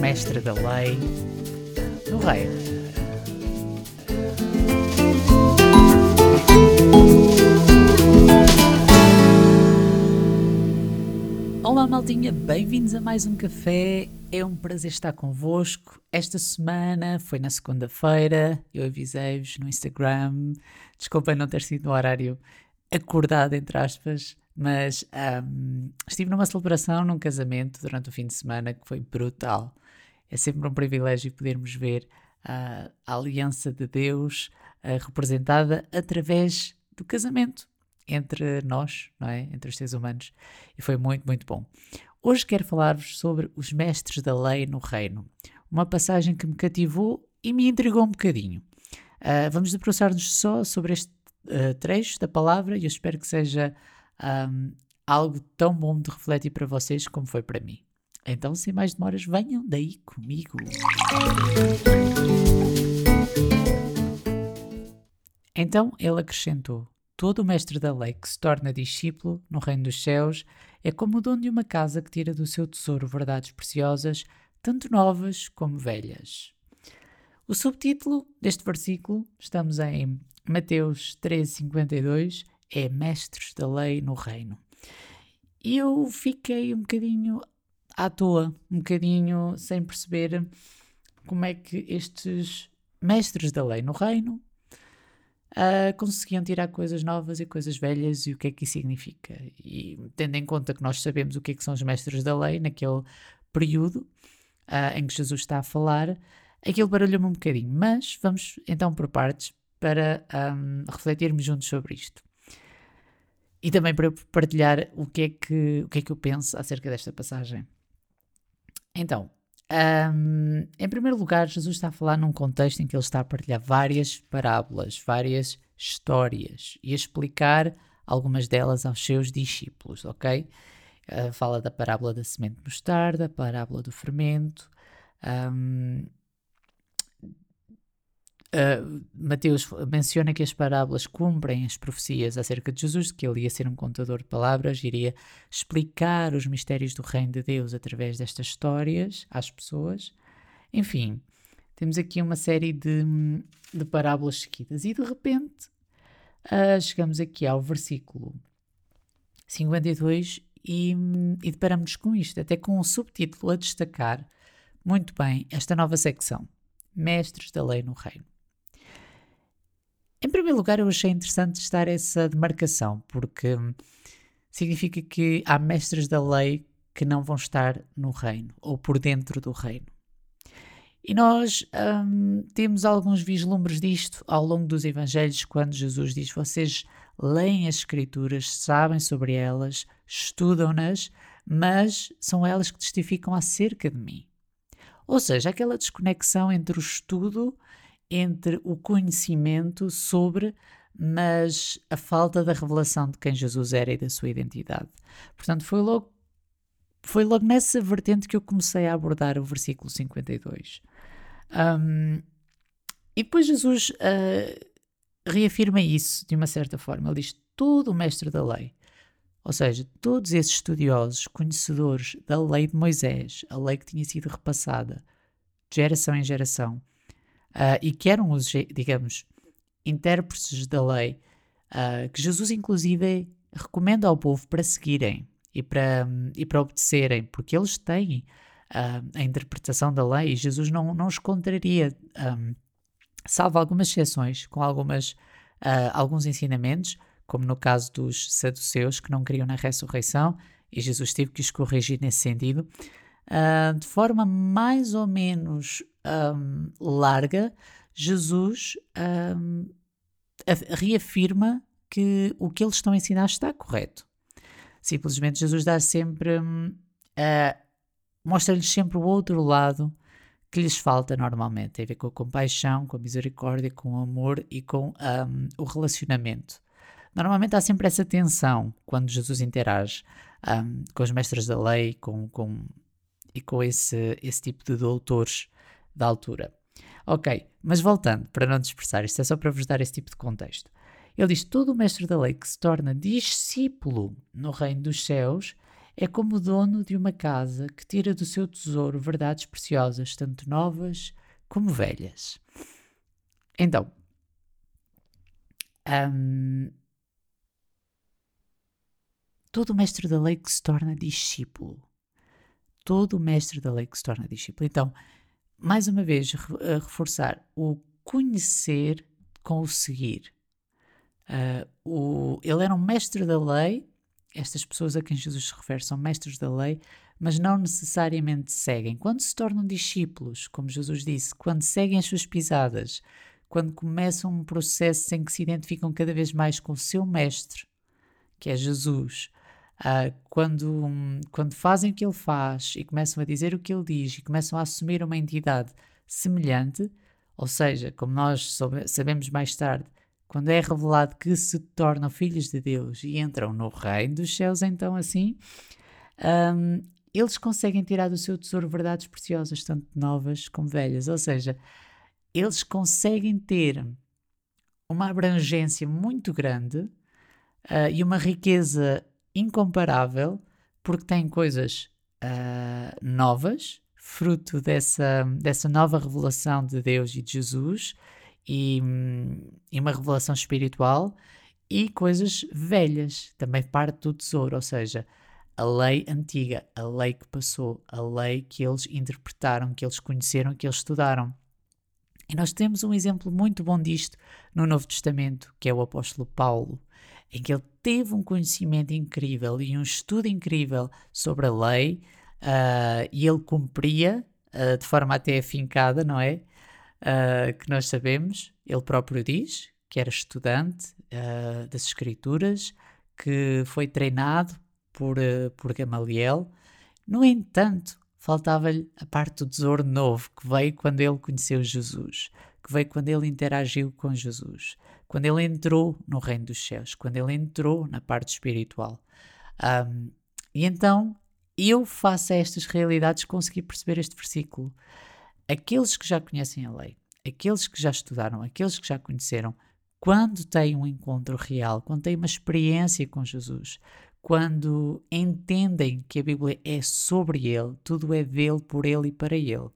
mestre da lei no reino. Olá, maldinha, bem-vindos a mais um café. É um prazer estar convosco. Esta semana foi na segunda-feira, eu avisei-vos no Instagram. Desculpem não ter sido no horário acordado, entre aspas, mas um, estive numa celebração, num casamento durante o fim de semana que foi brutal. É sempre um privilégio podermos ver uh, a aliança de Deus uh, representada através do casamento entre nós, não é? Entre os seres humanos. E foi muito, muito bom. Hoje quero falar-vos sobre os mestres da lei no reino. Uma passagem que me cativou e me intrigou um bocadinho. Uh, vamos debruçar-nos só sobre este uh, trecho da palavra e eu espero que seja um, algo tão bom de refletir para vocês como foi para mim. Então, sem mais demoras, venham daí comigo. Então ele acrescentou: Todo o mestre da lei que se torna discípulo no reino dos céus é como o dono de uma casa que tira do seu tesouro verdades preciosas, tanto novas como velhas. O subtítulo deste versículo, estamos em Mateus 13:52, é Mestres da Lei no Reino. E eu fiquei um bocadinho à toa, um bocadinho sem perceber como é que estes mestres da lei no reino uh, conseguiam tirar coisas novas e coisas velhas e o que é que isso significa. E tendo em conta que nós sabemos o que é que são os mestres da lei naquele período uh, em que Jesus está a falar, aquilo barulhou-me um bocadinho. Mas vamos então por partes para um, refletirmos juntos sobre isto. E também para partilhar o que, é que, o que é que eu penso acerca desta passagem. Então, um, em primeiro lugar, Jesus está a falar num contexto em que ele está a partilhar várias parábolas, várias histórias e a explicar algumas delas aos seus discípulos, ok? Uh, fala da parábola da semente de mostarda, parábola do fermento, um, Uh, Mateus menciona que as parábolas cumprem as profecias acerca de Jesus, que ele ia ser um contador de palavras, iria explicar os mistérios do reino de Deus através destas histórias às pessoas. Enfim, temos aqui uma série de, de parábolas seguidas e de repente uh, chegamos aqui ao versículo 52 e, e deparamos com isto, até com um subtítulo a destacar muito bem esta nova secção: Mestres da Lei no Reino. Em primeiro lugar, eu achei interessante estar essa demarcação, porque significa que há mestres da lei que não vão estar no reino ou por dentro do reino. E nós hum, temos alguns vislumbres disto ao longo dos Evangelhos, quando Jesus diz: Vocês leem as Escrituras, sabem sobre elas, estudam-nas, mas são elas que testificam acerca de mim. Ou seja, aquela desconexão entre o estudo entre o conhecimento sobre, mas a falta da revelação de quem Jesus era e da sua identidade. Portanto, foi logo, foi logo nessa vertente que eu comecei a abordar o versículo 52. Um, e depois Jesus uh, reafirma isso de uma certa forma. Ele diz: todo o mestre da lei, ou seja, todos esses estudiosos, conhecedores da lei de Moisés, a lei que tinha sido repassada de geração em geração, uh, e que eram os, digamos, intérpretes da lei, uh, que Jesus inclusive recomenda ao povo para seguirem e para, e para obedecerem, porque eles têm uh, a interpretação da lei e Jesus não, não os contraria, um, salvo algumas exceções, com algumas, alguns ensinamentos, como no caso dos saduceus que não criam na ressurreição, e Jesus teve que os corrigir nesse sentido. Uh, de forma mais ou menos um, larga, Jesus um, reafirma que o que eles estão a ensinar está correto. Simplesmente Jesus dá sempre, uh, mostra-lhes sempre o outro lado que lhes falta normalmente. Tem a ver com a compaixão, com a misericórdia, com o amor e com um, o relacionamento. Normalmente há sempre essa tensão quando Jesus interage um, com os mestres da lei com, com, e com esse, esse tipo de doutores da altura. Ok, mas voltando, para não dispersar, isto é só para vos dar esse tipo de contexto. Ele diz: todo o mestre da lei que se torna discípulo no reino dos céus é como o dono de uma casa que tira do seu tesouro verdades preciosas, tanto novas como velhas. Então, um, todo mestre da lei que se torna discípulo. Todo mestre da lei que se torna discípulo. Então, mais uma vez, reforçar o conhecer com o seguir. Uh, o, ele era um mestre da lei, estas pessoas a quem Jesus se refere são mestres da lei, mas não necessariamente seguem. Quando se tornam discípulos, como Jesus disse, quando seguem as suas pisadas, quando começam um processo em que se identificam cada vez mais com o seu mestre, que é Jesus, uh, quando, um, quando fazem o que ele faz e começam a dizer o que ele diz e começam a assumir uma entidade semelhante, ou seja, como nós soube, sabemos mais tarde, quando é revelado que se tornam filhos de Deus e entram no reino dos céus, então assim, um, eles conseguem tirar do seu tesouro verdades preciosas, tanto novas como velhas. Ou seja, eles conseguem ter uma abrangência muito grande uh, e uma riqueza incomparável, porque têm coisas uh, novas, fruto dessa, dessa nova revelação de Deus e de Jesus, e, e uma revelação espiritual e coisas velhas, também parte do tesouro, ou seja, a lei antiga, a lei que passou, a lei que eles interpretaram, que eles conheceram, que eles estudaram. E nós temos um exemplo muito bom disto no Novo Testamento, que é o apóstolo Paulo, em que ele teve um conhecimento incrível e um estudo incrível sobre a lei, uh, e ele cumpria uh, de forma até afincada, não é? uh, que nós sabemos, ele próprio diz que era estudante das Escrituras, que foi treinado por, por Gamaliel. No entanto, faltava-lhe a parte do tesouro novo que veio quando ele conheceu Jesus, que veio quando ele interagiu com Jesus, quando ele entrou no reino dos céus, quando ele entrou na parte espiritual. Um, e então eu faço a estas realidades conseguir perceber este versículo aqueles que já conhecem a lei, aqueles que já estudaram, aqueles que já conheceram, quando têm um encontro real, quando têm uma experiência com Jesus, quando entendem que a Bíblia é sobre Ele, tudo é dele, por Ele e para Ele.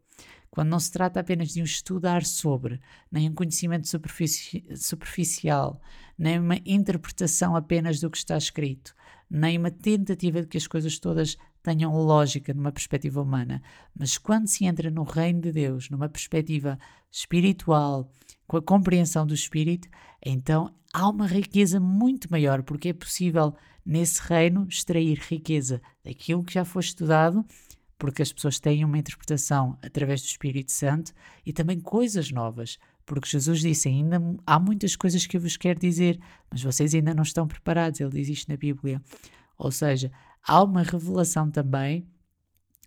Quando não se trata apenas de um estudar sobre, nem um conhecimento superfici superficial, nem uma interpretação apenas do que está escrito, nem uma tentativa de que as coisas todas tenham lógica numa perspectiva humana, mas quando se entra no reino de Deus, numa perspectiva espiritual, com a compreensão do Espírito, então há uma riqueza muito maior, porque é possível nesse reino extrair riqueza daquilo que já foi estudado, porque as pessoas têm uma interpretação através do Espírito Santo e também coisas novas, porque Jesus disse: ainda há muitas coisas que eu vos quero dizer, mas vocês ainda não estão preparados. Ele diz isto na Bíblia. Ou seja, há uma revelação também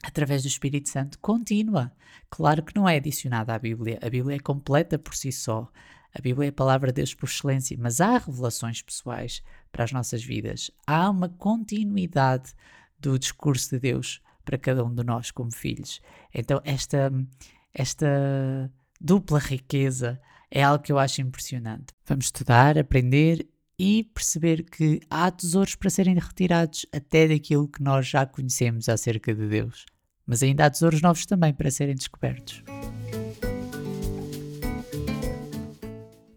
através do Espírito Santo contínua. Claro que não é adicionada à Bíblia, a Bíblia é completa por si só. A Bíblia é a palavra de Deus por excelência, mas há revelações pessoais para as nossas vidas. Há uma continuidade do discurso de Deus para cada um de nós como filhos. Então, esta, esta dupla riqueza é algo que eu acho impressionante. Vamos estudar, aprender e perceber que há tesouros para serem retirados até daquilo que nós já conhecemos acerca de Deus. Mas ainda há tesouros novos também para serem descobertos.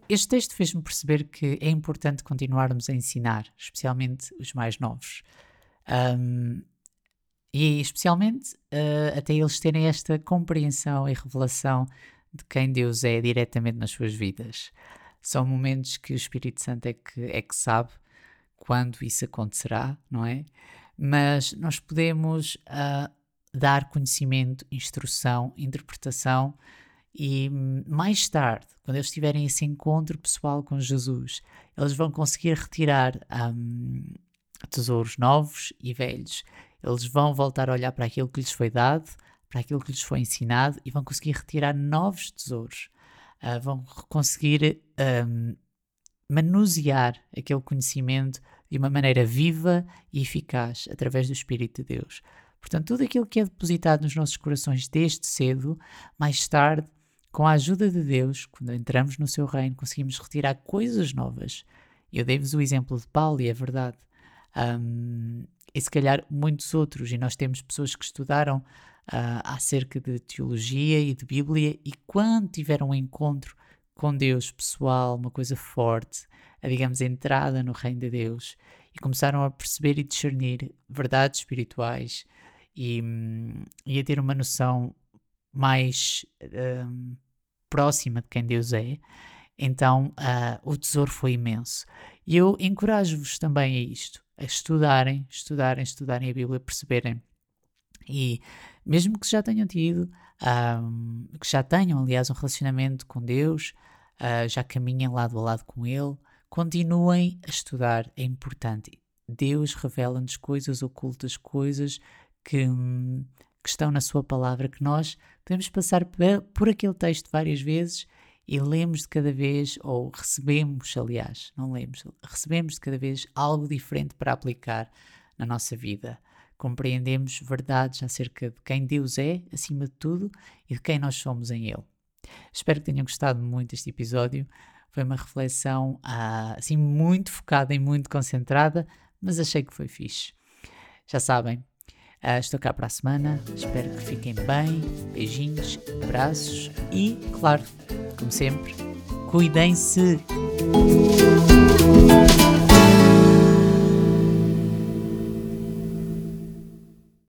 Este texto fez-me perceber que é importante continuarmos a ensinar, especialmente os mais novos. Um, e especialmente uh, até eles terem esta compreensão e revelação de quem Deus é diretamente nas suas vidas. São momentos que o Espírito Santo é que, é que sabe quando isso acontecerá, não é? Mas nós podemos uh, dar conhecimento, instrução, interpretação e mais tarde, quando eles tiverem esse encontro pessoal com Jesus, eles vão conseguir retirar um, tesouros novos e velhos. Eles vão voltar a olhar para aquilo que lhes foi dado, para aquilo que lhes foi ensinado e vão conseguir retirar novos tesouros uh, vão conseguir um, manusear aquele conhecimento de uma maneira viva e eficaz através do Espírito de Deus. Portanto, tudo aquilo que é depositado nos nossos corações desde cedo, mais tarde, com a ajuda de Deus, quando entramos no seu reino, conseguimos retirar coisas novas. Eu dei-vos o exemplo de Paulo e é verdade. Um, e se calhar muitos outros. E nós temos pessoas que estudaram uh, acerca de teologia e de Bíblia e quando tiveram um encontro com Deus pessoal, uma coisa forte, a digamos entrada no reino de Deus e começaram a perceber e discernir verdades espirituais e, hum, e a ter uma noção mais um, próxima de quem Deus é, então uh, o tesouro foi imenso. E eu encorajo-vos também a isto, a estudarem, estudarem, estudarem a Bíblia, perceberem. E mesmo que já tenham tido, um, que já tenham, aliás, um relacionamento com Deus, uh, já caminhem lado a lado com Ele, continuem a estudar, é importante. Deus revela-nos coisas ocultas, coisas que, que estão na Sua palavra, que nós podemos passar por aquele texto várias vezes e lemos de cada vez, ou recebemos, aliás, não lemos, recebemos de cada vez algo diferente para aplicar na nossa vida. Compreendemos verdades acerca de quem Deus é, acima de tudo, e de quem nós somos em Ele. Espero que tenham gostado muito deste episódio. Foi uma reflexão ah, assim muito focada e muito concentrada, mas achei que foi fixe. Já sabem, Uh, estou cá para a semana. Espero que fiquem bem. Beijinhos, abraços e, claro, como sempre, cuidem-se!